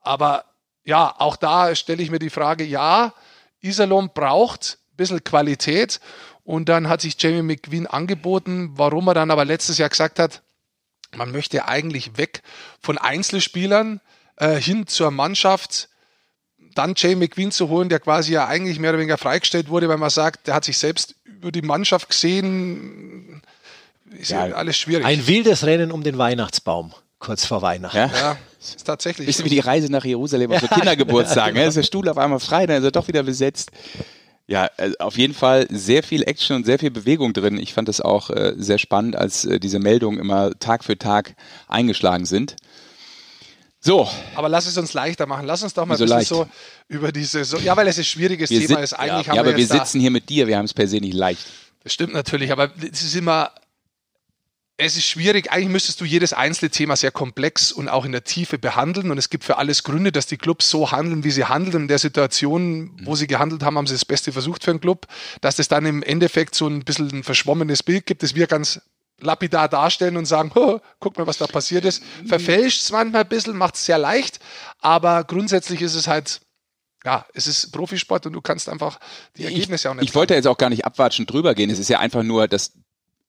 Aber ja, auch da stelle ich mir die Frage, ja, Iserlohn braucht ein bisschen Qualität. Und dann hat sich Jamie McQueen angeboten, warum er dann aber letztes Jahr gesagt hat, man möchte eigentlich weg von Einzelspielern äh, hin zur Mannschaft, dann Jamie McQueen zu holen, der quasi ja eigentlich mehr oder weniger freigestellt wurde, weil man sagt, der hat sich selbst über die Mannschaft gesehen. Ist ja, ja alles schwierig. Ein wildes Rennen um den Weihnachtsbaum kurz vor Weihnachten. Ja, ja ist tatsächlich. Bisschen wie die Reise nach Jerusalem auf so Kindergeburtstagen. ja, ist der Stuhl auf einmal frei, dann ist er doch wieder besetzt. Ja, also auf jeden Fall sehr viel Action und sehr viel Bewegung drin. Ich fand das auch äh, sehr spannend, als äh, diese Meldungen immer Tag für Tag eingeschlagen sind. So. Aber lass es uns leichter machen. Lass uns doch mal ein bisschen leicht? so über diese, so, ja, weil es ein schwieriges wir Thema ist. Eigentlich ja, ja, aber wir, wir sitzen hier mit dir, wir haben es per se nicht leicht. Das stimmt natürlich, aber es ist immer, es ist schwierig. Eigentlich müsstest du jedes einzelne Thema sehr komplex und auch in der Tiefe behandeln. Und es gibt für alles Gründe, dass die Clubs so handeln, wie sie handeln. Und in der Situation, wo sie gehandelt haben, haben sie das Beste versucht für einen Club. Dass es dann im Endeffekt so ein bisschen ein verschwommenes Bild gibt, das wir ganz lapidar darstellen und sagen, guck mal, was da passiert ist. Verfälscht es manchmal ein bisschen, macht es sehr leicht. Aber grundsätzlich ist es halt ja, es ist Profisport und du kannst einfach die Ergebnisse ich, auch nicht. Ich wollte jetzt auch gar nicht abwatschend drüber gehen. Es ist ja einfach nur, dass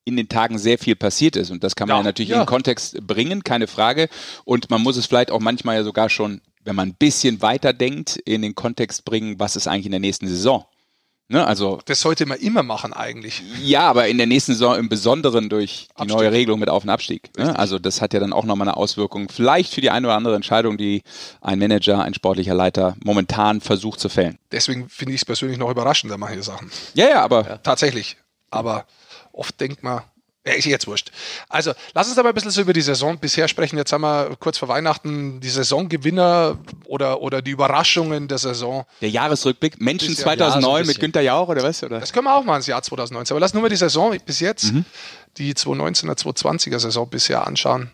in den Tagen sehr viel passiert ist. Und das kann man ja, ja natürlich ja. in den Kontext bringen, keine Frage. Und man muss es vielleicht auch manchmal ja sogar schon, wenn man ein bisschen weiter denkt, in den Kontext bringen, was ist eigentlich in der nächsten Saison. Ne, also, das sollte man immer machen eigentlich. Ja, aber in der nächsten Saison im Besonderen durch die Abstieg. neue Regelung mit Auf- und Abstieg. Ne? Also das hat ja dann auch nochmal eine Auswirkung, vielleicht für die eine oder andere Entscheidung, die ein Manager, ein sportlicher Leiter momentan versucht zu fällen. Deswegen finde ich es persönlich noch überraschender, manche Sachen. Ja, ja, aber. Ja. Tatsächlich. Aber oft denkt man, ja, ist jetzt wurscht. Also, lass uns aber ein bisschen so über die Saison bisher sprechen. Jetzt haben wir kurz vor Weihnachten die Saisongewinner oder, oder die Überraschungen der Saison. Der Jahresrückblick. Menschen 2009 ja, so mit Günter Jauch oder was? Oder? Das können wir auch mal ins Jahr 2019. Aber lass nur mal die Saison bis jetzt, mhm. die 2019er, 2020er Saison bisher anschauen.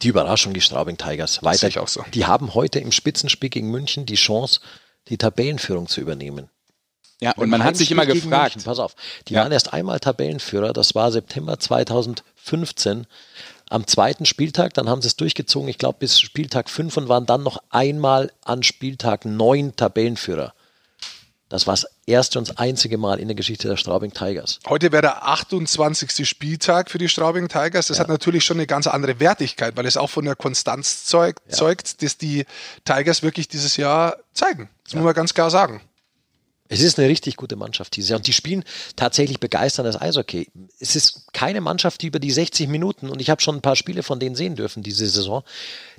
Die Überraschung, die Straubing Tigers. Weiter. Ich auch so. Die haben heute im Spitzenspiel gegen München die Chance, die Tabellenführung zu übernehmen. Ja, und, und man hat sich immer gefragt. München, pass auf, die ja. waren erst einmal Tabellenführer, das war September 2015 am zweiten Spieltag, dann haben sie es durchgezogen, ich glaube bis Spieltag 5 und waren dann noch einmal an Spieltag 9 Tabellenführer. Das war das erste und das einzige Mal in der Geschichte der Straubing Tigers. Heute wäre der 28. Spieltag für die Straubing Tigers. Das ja. hat natürlich schon eine ganz andere Wertigkeit, weil es auch von der Konstanz zeugt, ja. zeugt dass die Tigers wirklich dieses Jahr zeigen. Das ja. muss man ganz klar sagen. Es ist eine richtig gute Mannschaft dieses Jahr und die spielen tatsächlich begeisterndes Eishockey. Es ist keine Mannschaft, die über die 60 Minuten, und ich habe schon ein paar Spiele von denen sehen dürfen diese Saison,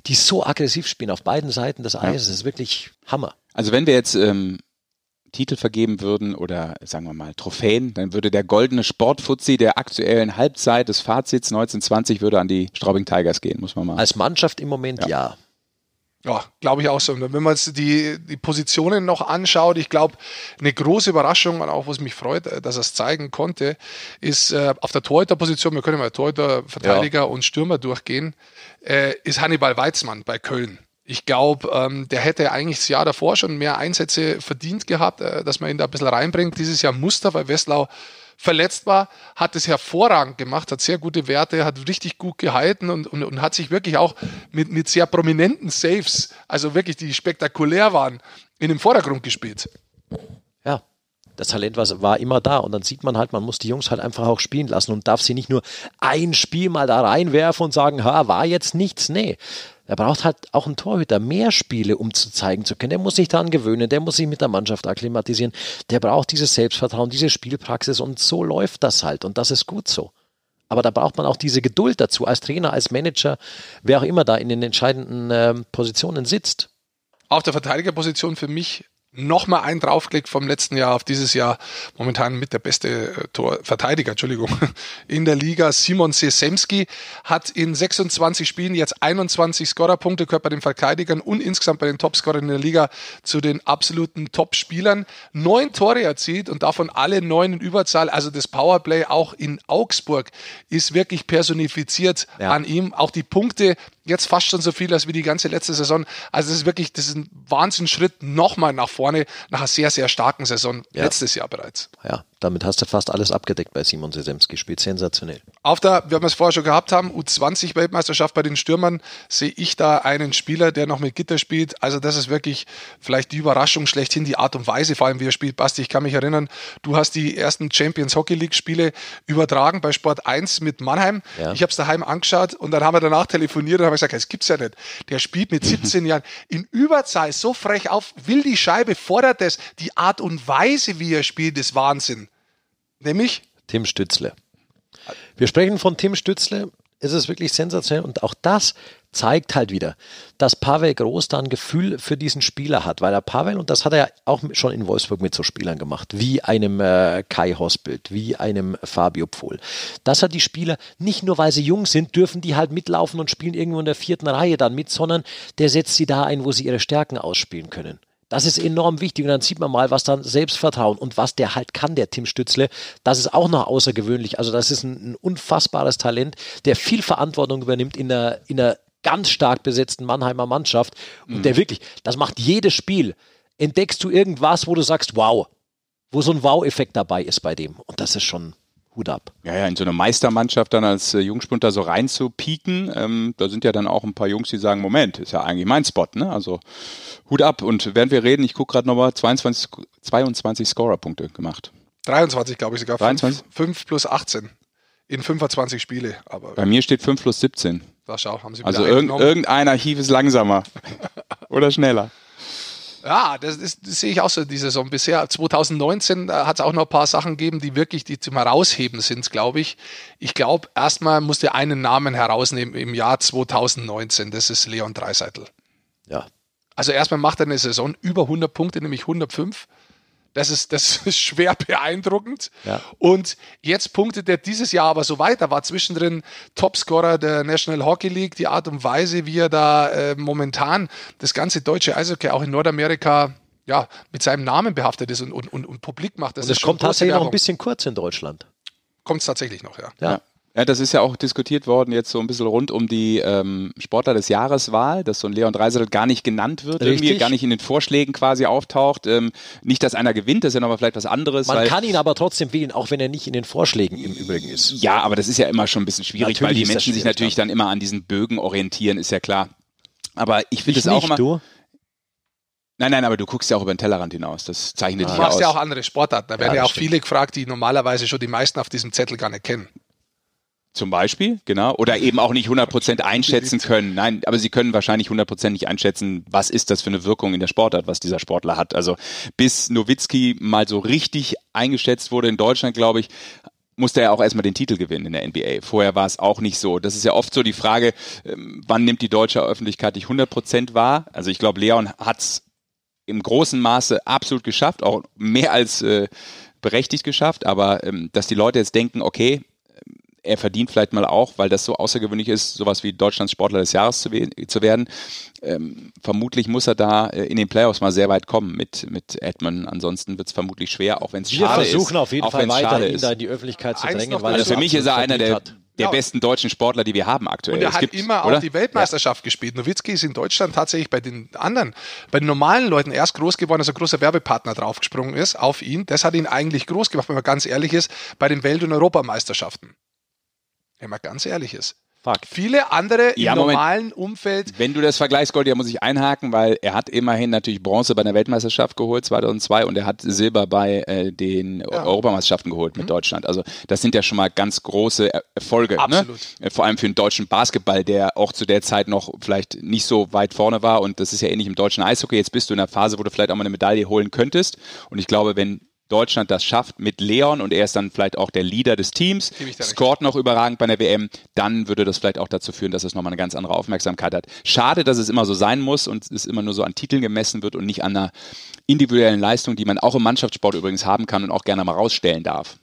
die so aggressiv spielen auf beiden Seiten des Eises. Ja. Ist wirklich Hammer. Also wenn wir jetzt ähm, Titel vergeben würden oder sagen wir mal Trophäen, dann würde der goldene Sportfuzzi der aktuellen Halbzeit des Fazits 1920 würde an die Straubing Tigers gehen, muss man mal. Als Mannschaft im Moment ja. ja. Ja, glaube ich auch so. Und wenn man jetzt die, die Positionen noch anschaut, ich glaube, eine große Überraschung und auch was mich freut, äh, dass er es zeigen konnte, ist äh, auf der Torhüterposition, wir können mal Torhüter, Verteidiger ja. und Stürmer durchgehen, äh, ist Hannibal Weizmann bei Köln. Ich glaube, ähm, der hätte eigentlich das Jahr davor schon mehr Einsätze verdient gehabt, äh, dass man ihn da ein bisschen reinbringt. Dieses Jahr Muster, weil Westlau verletzt war, hat es hervorragend gemacht, hat sehr gute Werte, hat richtig gut gehalten und, und, und hat sich wirklich auch mit, mit sehr prominenten Saves, also wirklich die spektakulär waren, in den Vordergrund gespielt. Das Talent war, war immer da. Und dann sieht man halt, man muss die Jungs halt einfach auch spielen lassen und darf sie nicht nur ein Spiel mal da reinwerfen und sagen, ha, war jetzt nichts. Nee. Er braucht halt auch einen Torhüter, mehr Spiele, um zu zeigen zu können. Der muss sich daran gewöhnen, der muss sich mit der Mannschaft akklimatisieren. Der braucht dieses Selbstvertrauen, diese Spielpraxis und so läuft das halt und das ist gut so. Aber da braucht man auch diese Geduld dazu, als Trainer, als Manager, wer auch immer da in den entscheidenden äh, Positionen sitzt. Auf der Verteidigerposition für mich nochmal einen draufgelegt vom letzten Jahr auf dieses Jahr. Momentan mit der beste äh, Torverteidiger, Entschuldigung, in der Liga. Simon Sesemski hat in 26 Spielen jetzt 21 Scorerpunkte, gehört bei den Verteidigern und insgesamt bei den Topscorern in der Liga zu den absoluten Top-Spielern. Neun Tore erzielt und davon alle neun in Überzahl. Also das Powerplay auch in Augsburg ist wirklich personifiziert ja. an ihm. Auch die Punkte jetzt fast schon so viel als wie die ganze letzte Saison. Also das ist wirklich, das ist ein Wahnsinnsschritt nochmal nach vorne, nach einer sehr, sehr starken Saison ja. letztes Jahr bereits. Ja, damit hast du fast alles abgedeckt bei Simon Sesemski. Spielt sensationell. Auf der, wir haben es vorher schon gehabt haben, U20-Weltmeisterschaft bei den Stürmern, sehe ich da einen Spieler, der noch mit Gitter spielt. Also das ist wirklich vielleicht die Überraschung schlechthin, die Art und Weise, vor allem wie er spielt. Basti, ich kann mich erinnern, du hast die ersten Champions Hockey League Spiele übertragen bei Sport 1 mit Mannheim. Ja. Ich habe es daheim angeschaut und dann haben wir danach telefoniert und haben gesagt, das gibt's ja nicht. Der spielt mit 17 Jahren in Überzahl so frech auf, will die Scheibe, fordert es. Die Art und Weise, wie er spielt, ist Wahnsinn. Nämlich? Tim Stützle. Wir sprechen von Tim Stützle. Es ist wirklich sensationell und auch das zeigt halt wieder, dass Pavel Groß da ein Gefühl für diesen Spieler hat, weil er Pavel, und das hat er ja auch schon in Wolfsburg mit so Spielern gemacht, wie einem äh, Kai Hosbild, wie einem Fabio Pfohl, dass er die Spieler nicht nur, weil sie jung sind, dürfen die halt mitlaufen und spielen irgendwo in der vierten Reihe dann mit, sondern der setzt sie da ein, wo sie ihre Stärken ausspielen können. Das ist enorm wichtig und dann sieht man mal, was dann Selbstvertrauen und was der halt kann, der Tim Stützle. Das ist auch noch außergewöhnlich. Also das ist ein, ein unfassbares Talent, der viel Verantwortung übernimmt in einer, in einer ganz stark besetzten Mannheimer Mannschaft und mhm. der wirklich, das macht jedes Spiel. Entdeckst du irgendwas, wo du sagst, wow, wo so ein Wow-Effekt dabei ist bei dem. Und das ist schon Hut ab. Ja, ja, in so eine Meistermannschaft dann als äh, Jungspunter so rein zu pieken, ähm, da sind ja dann auch ein paar Jungs, die sagen, Moment, ist ja eigentlich mein Spot, ne? Also Hut ab. Und während wir reden, ich gucke gerade nochmal, 22, 22 Scorer-Punkte gemacht. 23, glaube ich sogar. 23? 5, 5 plus 18 in 25 Spiele. Aber Bei mir steht 5 plus 17. Da schau, haben Sie also irgend, irgendein Archiv ist langsamer oder schneller. Ja, das, ist, das sehe ich auch so die Saison. Bisher 2019 hat es auch noch ein paar Sachen gegeben, die wirklich die zum Herausheben sind, glaube ich. Ich glaube, erstmal musst du einen Namen herausnehmen im Jahr 2019. Das ist Leon Dreiseitel. Ja. Also erstmal macht er eine Saison über 100 Punkte, nämlich 105. Das ist, das ist schwer beeindruckend. Ja. Und jetzt punktet er dieses Jahr aber so weiter, war zwischendrin Topscorer der National Hockey League. Die Art und Weise, wie er da äh, momentan das ganze deutsche Eishockey auch in Nordamerika ja, mit seinem Namen behaftet ist und, und, und, und publik macht. Das und es kommt tatsächlich noch ein bisschen kurz in Deutschland. Kommt es tatsächlich noch, ja. ja. Ja, das ist ja auch diskutiert worden jetzt so ein bisschen rund um die ähm, Sportler des Jahreswahl, dass so ein Leon Dreiseitel gar nicht genannt wird, Richtig. irgendwie gar nicht in den Vorschlägen quasi auftaucht. Ähm, nicht, dass einer gewinnt, das ist ja nochmal vielleicht was anderes. Man kann ihn aber trotzdem wählen, auch wenn er nicht in den Vorschlägen im Übrigen ist. Ja, aber das ist ja immer schon ein bisschen schwierig, natürlich weil die Menschen sich natürlich dann immer an diesen Bögen orientieren, ist ja klar. Aber ich finde es auch immer. Du? Nein, nein, aber du guckst ja auch über den Tellerrand hinaus. Das zeichnet ah. dich Du machst aus. ja auch andere Sportarten. Da werden ja, ja auch stimmt. viele gefragt, die normalerweise schon die meisten auf diesem Zettel gar nicht kennen. Zum Beispiel, genau. Oder eben auch nicht 100% einschätzen können. Nein, aber sie können wahrscheinlich 100% nicht einschätzen, was ist das für eine Wirkung in der Sportart, was dieser Sportler hat. Also bis Nowitzki mal so richtig eingeschätzt wurde in Deutschland, glaube ich, musste er auch erstmal den Titel gewinnen in der NBA. Vorher war es auch nicht so. Das ist ja oft so die Frage, ähm, wann nimmt die deutsche Öffentlichkeit dich 100% wahr? Also ich glaube, Leon hat es im großen Maße absolut geschafft, auch mehr als äh, berechtigt geschafft, aber ähm, dass die Leute jetzt denken, okay, er verdient vielleicht mal auch, weil das so außergewöhnlich ist, sowas wie Deutschlands Sportler des Jahres zu, zu werden. Ähm, vermutlich muss er da äh, in den Playoffs mal sehr weit kommen mit, mit Edmund. Ansonsten wird es vermutlich schwer, auch wenn es schade ist. Wir versuchen auf jeden Fall weiter, ihn da in die Öffentlichkeit zu drängen. Weil also für mich ist er einer der, der ja. besten deutschen Sportler, die wir haben aktuell. Und er es hat gibt, immer oder? auch die Weltmeisterschaft ja. gespielt. Nowitzki ist in Deutschland tatsächlich bei den anderen, bei den normalen Leuten erst groß geworden, als ein großer Werbepartner draufgesprungen ist auf ihn. Das hat ihn eigentlich groß gemacht, wenn man ganz ehrlich ist, bei den Welt- und Europameisterschaften wenn man ganz ehrlich ist. Fuck. Viele andere ja, im Moment. normalen Umfeld. Wenn du das vergleichst, Gold, ja muss ich einhaken, weil er hat immerhin natürlich Bronze bei der Weltmeisterschaft geholt 2002 und er hat Silber bei äh, den ja. Europameisterschaften geholt mit mhm. Deutschland. Also das sind ja schon mal ganz große Erfolge. Ne? Absolut. Ne? Vor allem für den deutschen Basketball, der auch zu der Zeit noch vielleicht nicht so weit vorne war und das ist ja ähnlich im deutschen Eishockey. Jetzt bist du in einer Phase, wo du vielleicht auch mal eine Medaille holen könntest und ich glaube, wenn Deutschland das schafft mit Leon und er ist dann vielleicht auch der Leader des Teams, scored noch überragend bei der WM, dann würde das vielleicht auch dazu führen, dass es nochmal eine ganz andere Aufmerksamkeit hat. Schade, dass es immer so sein muss und es immer nur so an Titeln gemessen wird und nicht an einer individuellen Leistung, die man auch im Mannschaftssport übrigens haben kann und auch gerne mal rausstellen darf.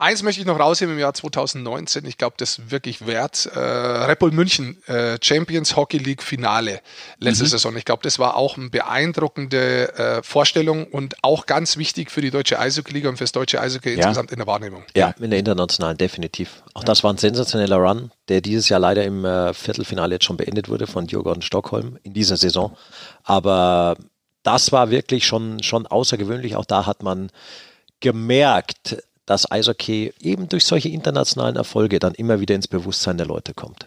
Eins möchte ich noch rausheben im Jahr 2019. Ich glaube, das ist wirklich wert. Äh, Red Bull München, äh, Champions Hockey League Finale letzte mhm. Saison. Ich glaube, das war auch eine beeindruckende äh, Vorstellung und auch ganz wichtig für die deutsche Eishockey-Liga und für das deutsche Eishockey ja. insgesamt in der Wahrnehmung. Ja, in der internationalen, definitiv. Auch das war ein sensationeller Run, der dieses Jahr leider im äh, Viertelfinale jetzt schon beendet wurde von Djurgården Stockholm in dieser Saison. Aber das war wirklich schon, schon außergewöhnlich. Auch da hat man gemerkt, dass Eishockey eben durch solche internationalen Erfolge dann immer wieder ins Bewusstsein der Leute kommt.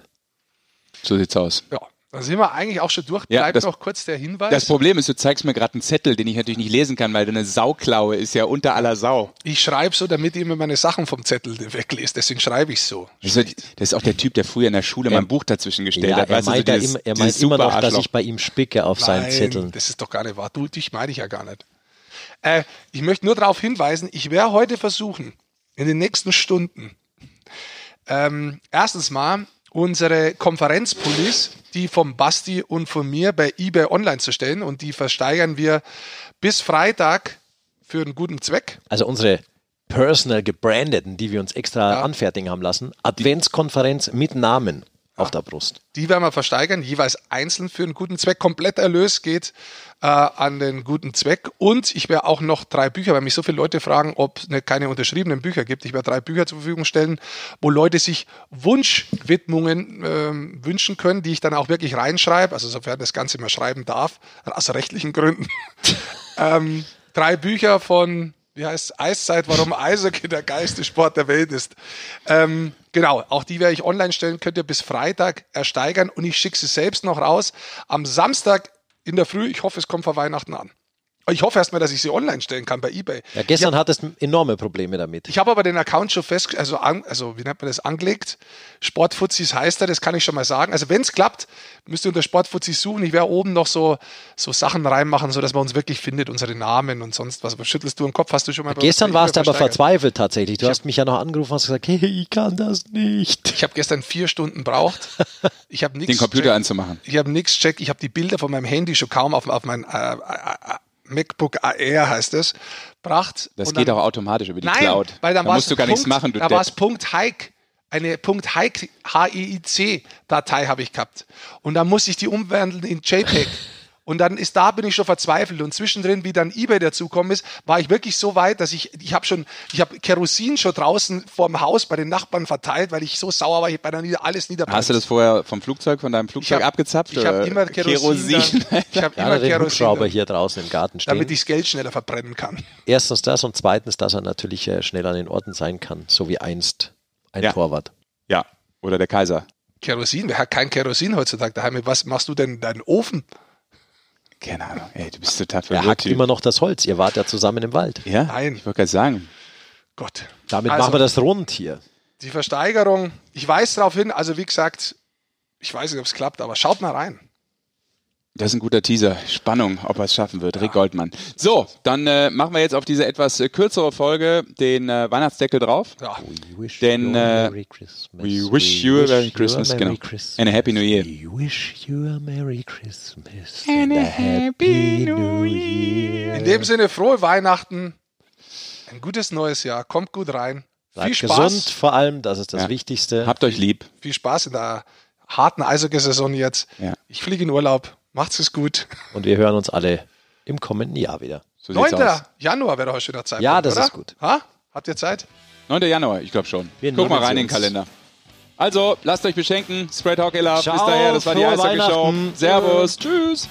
So sieht's aus. Ja. Da sind wir eigentlich auch schon durch. Ja, Bleibt das, noch kurz der Hinweis. Das Problem ist, du zeigst mir gerade einen Zettel, den ich natürlich nicht lesen kann, weil deine Sauklaue ist ja unter aller Sau. Ich schreibe so, damit ihr immer meine Sachen vom Zettel weglest. Deswegen schreibe ich so. Das ist, das ist, auch der Typ, der früher in der Schule er, mein Buch dazwischen gestellt ja, hat. Er meint, du, dieses, er meint immer noch, dass ich bei ihm spicke auf Nein, seinen Zetteln. Das ist doch gar nicht wahr. Du, dich meine ich ja gar nicht. Äh, ich möchte nur darauf hinweisen, ich werde heute versuchen, in den nächsten Stunden ähm, erstens mal unsere Konferenzpullis, die vom Basti und von mir bei eBay online zu stellen und die versteigern wir bis Freitag für einen guten Zweck. Also unsere personal gebrandeten, die wir uns extra ja. anfertigen haben lassen, Adventskonferenz mit Namen auf der Brust. Die werden wir versteigern, jeweils einzeln für einen guten Zweck. Komplett Erlös geht äh, an den guten Zweck. Und ich werde auch noch drei Bücher, weil mich so viele Leute fragen, ob es ne, keine unterschriebenen Bücher gibt. Ich werde drei Bücher zur Verfügung stellen, wo Leute sich Wunschwidmungen äh, wünschen können, die ich dann auch wirklich reinschreibe, also sofern das Ganze mal schreiben darf, aus rechtlichen Gründen. ähm, drei Bücher von wie heißt Eiszeit, warum Eishockey der geilste Sport der Welt ist. Ähm, genau, auch die werde ich online stellen, könnt ihr bis Freitag ersteigern und ich schicke sie selbst noch raus. Am Samstag in der Früh, ich hoffe, es kommt vor Weihnachten an. Ich hoffe erstmal, dass ich sie online stellen kann bei eBay. Ja, gestern hab, hattest du enorme Probleme damit. Ich habe aber den Account schon fest, also, an, also wie nennt man das, angelegt. Sportfuzis heißt er, das kann ich schon mal sagen. Also wenn es klappt, müsst ihr unter Sportfuzis suchen. Ich werde oben noch so, so Sachen reinmachen, sodass man uns wirklich findet, unsere Namen und sonst was. Aber schüttelst du den Kopf, hast du schon mal... Ja, gestern warst du aber verzweifelt tatsächlich. Du ich hast mich ja noch angerufen und hast gesagt, hey, ich kann das nicht. Ich habe gestern vier Stunden braucht. Ich habe nichts... Den Computer check. anzumachen. Ich habe nichts check. Ich habe die Bilder von meinem Handy schon kaum auf, auf mein... Äh, äh, äh MacBook Air heißt es, bracht. Das geht dann, auch automatisch über die nein, Cloud. Weil dann da musst du gar Punkt, nichts machen. Du da war es Punkt Hike. Eine Punkt HEIC-Datei habe ich gehabt. Und dann musste ich die umwandeln in JPEG. Und dann ist da bin ich schon verzweifelt und zwischendrin, wie dann eBay dazukommen ist, war ich wirklich so weit, dass ich ich habe schon ich habe Kerosin schon draußen vorm Haus bei den Nachbarn verteilt, weil ich so sauer war, ich bei nieder, alles niederbrennt. Hast du das vorher vom Flugzeug von deinem Flugzeug ich hab, abgezapft? Ich habe immer Kerosin. Kerosin. Dann, ich habe immer Kerosin. hier draußen im Garten stehen. Damit ich das Geld schneller verbrennen kann. Erstens das und zweitens, dass er natürlich äh, schnell an den Orten sein kann, so wie einst ein ja. Torwart. Ja, oder der Kaiser. Kerosin, wer hat kein Kerosin heutzutage daheim? Was machst du denn in deinen Ofen? Keine Ahnung, ey, du bist total verwirrt. Er hackt immer noch das Holz. Ihr wart ja zusammen im Wald. Ja, Nein. ich wollte gerade sagen. Gott. Damit also, machen wir das rund hier. Die Versteigerung, ich weise darauf hin, also wie gesagt, ich weiß nicht, ob es klappt, aber schaut mal rein. Das ist ein guter Teaser. Spannung, ob er es schaffen wird. Ja. Rick Goldmann. So, dann äh, machen wir jetzt auf diese etwas äh, kürzere Folge den äh, Weihnachtsdeckel drauf. Ja. Denn äh, we wish you a Merry Christmas, genau. Christmas. And a Happy New Year. We wish you a Merry Christmas and a Happy New Year. In dem Sinne, frohe Weihnachten, ein gutes neues Jahr, kommt gut rein. Bleibt Viel Spaß. gesund vor allem, das ist das ja. Wichtigste. Habt euch lieb. Viel Spaß in der harten Eishockey-Saison jetzt. Ja. Ich fliege in Urlaub. Macht's es gut. Und wir hören uns alle im kommenden Jahr wieder. So 9. Januar wäre doch ein schöner Zeitpunkt. Ja, das oder? ist gut. Ha? Habt ihr Zeit? 9. Januar, ich glaube schon. Wir Guck mal rein in den Kalender. Also, lasst euch beschenken. Spread Hockey Love. Ciao, Bis daher, das war die Eishockey Show. Servus. Tschüss.